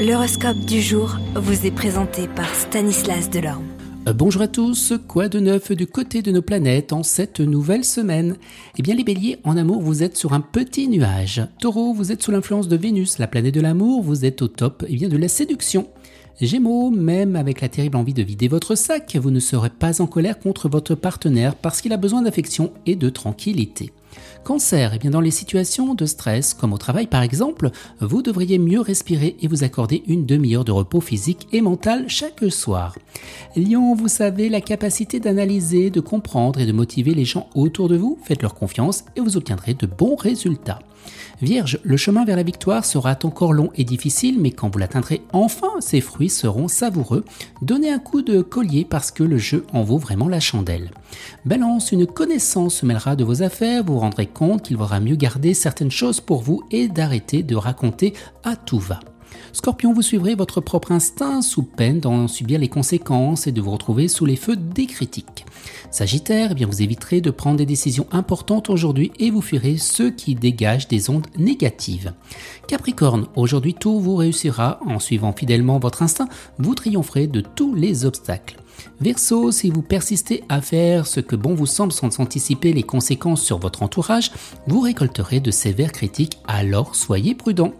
L'horoscope du jour vous est présenté par Stanislas Delorme. Euh, bonjour à tous, quoi de neuf du côté de nos planètes en cette nouvelle semaine? Eh bien les béliers, en amour vous êtes sur un petit nuage. Taureau, vous êtes sous l'influence de Vénus, la planète de l'amour, vous êtes au top eh bien, de la séduction. Gémeaux, même avec la terrible envie de vider votre sac, vous ne serez pas en colère contre votre partenaire parce qu'il a besoin d'affection et de tranquillité. Cancer, eh bien dans les situations de stress, comme au travail par exemple, vous devriez mieux respirer et vous accorder une demi-heure de repos physique et mental chaque soir. Lion, vous savez la capacité d'analyser, de comprendre et de motiver les gens autour de vous, faites-leur confiance et vous obtiendrez de bons résultats. Vierge, le chemin vers la victoire sera encore long et difficile, mais quand vous l'atteindrez enfin, ses fruits seront savoureux. Donnez un coup de collier parce que le jeu en vaut vraiment la chandelle. Balance, une connaissance se mêlera de vos affaires, vous vous compte qu'il vaudra mieux garder certaines choses pour vous et d'arrêter de raconter à tout va. Scorpion, vous suivrez votre propre instinct sous peine d'en subir les conséquences et de vous retrouver sous les feux des critiques. Sagittaire, eh bien vous éviterez de prendre des décisions importantes aujourd'hui et vous fuirez ceux qui dégagent des ondes négatives. Capricorne, aujourd'hui tout vous réussira en suivant fidèlement votre instinct, vous triompherez de tous les obstacles. Verseau, si vous persistez à faire ce que bon vous semble sans anticiper les conséquences sur votre entourage, vous récolterez de sévères critiques, alors soyez prudent.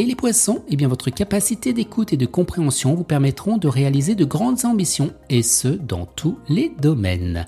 Et les poissons, eh bien votre capacité d'écoute et de compréhension vous permettront de réaliser de grandes ambitions, et ce, dans tous les domaines.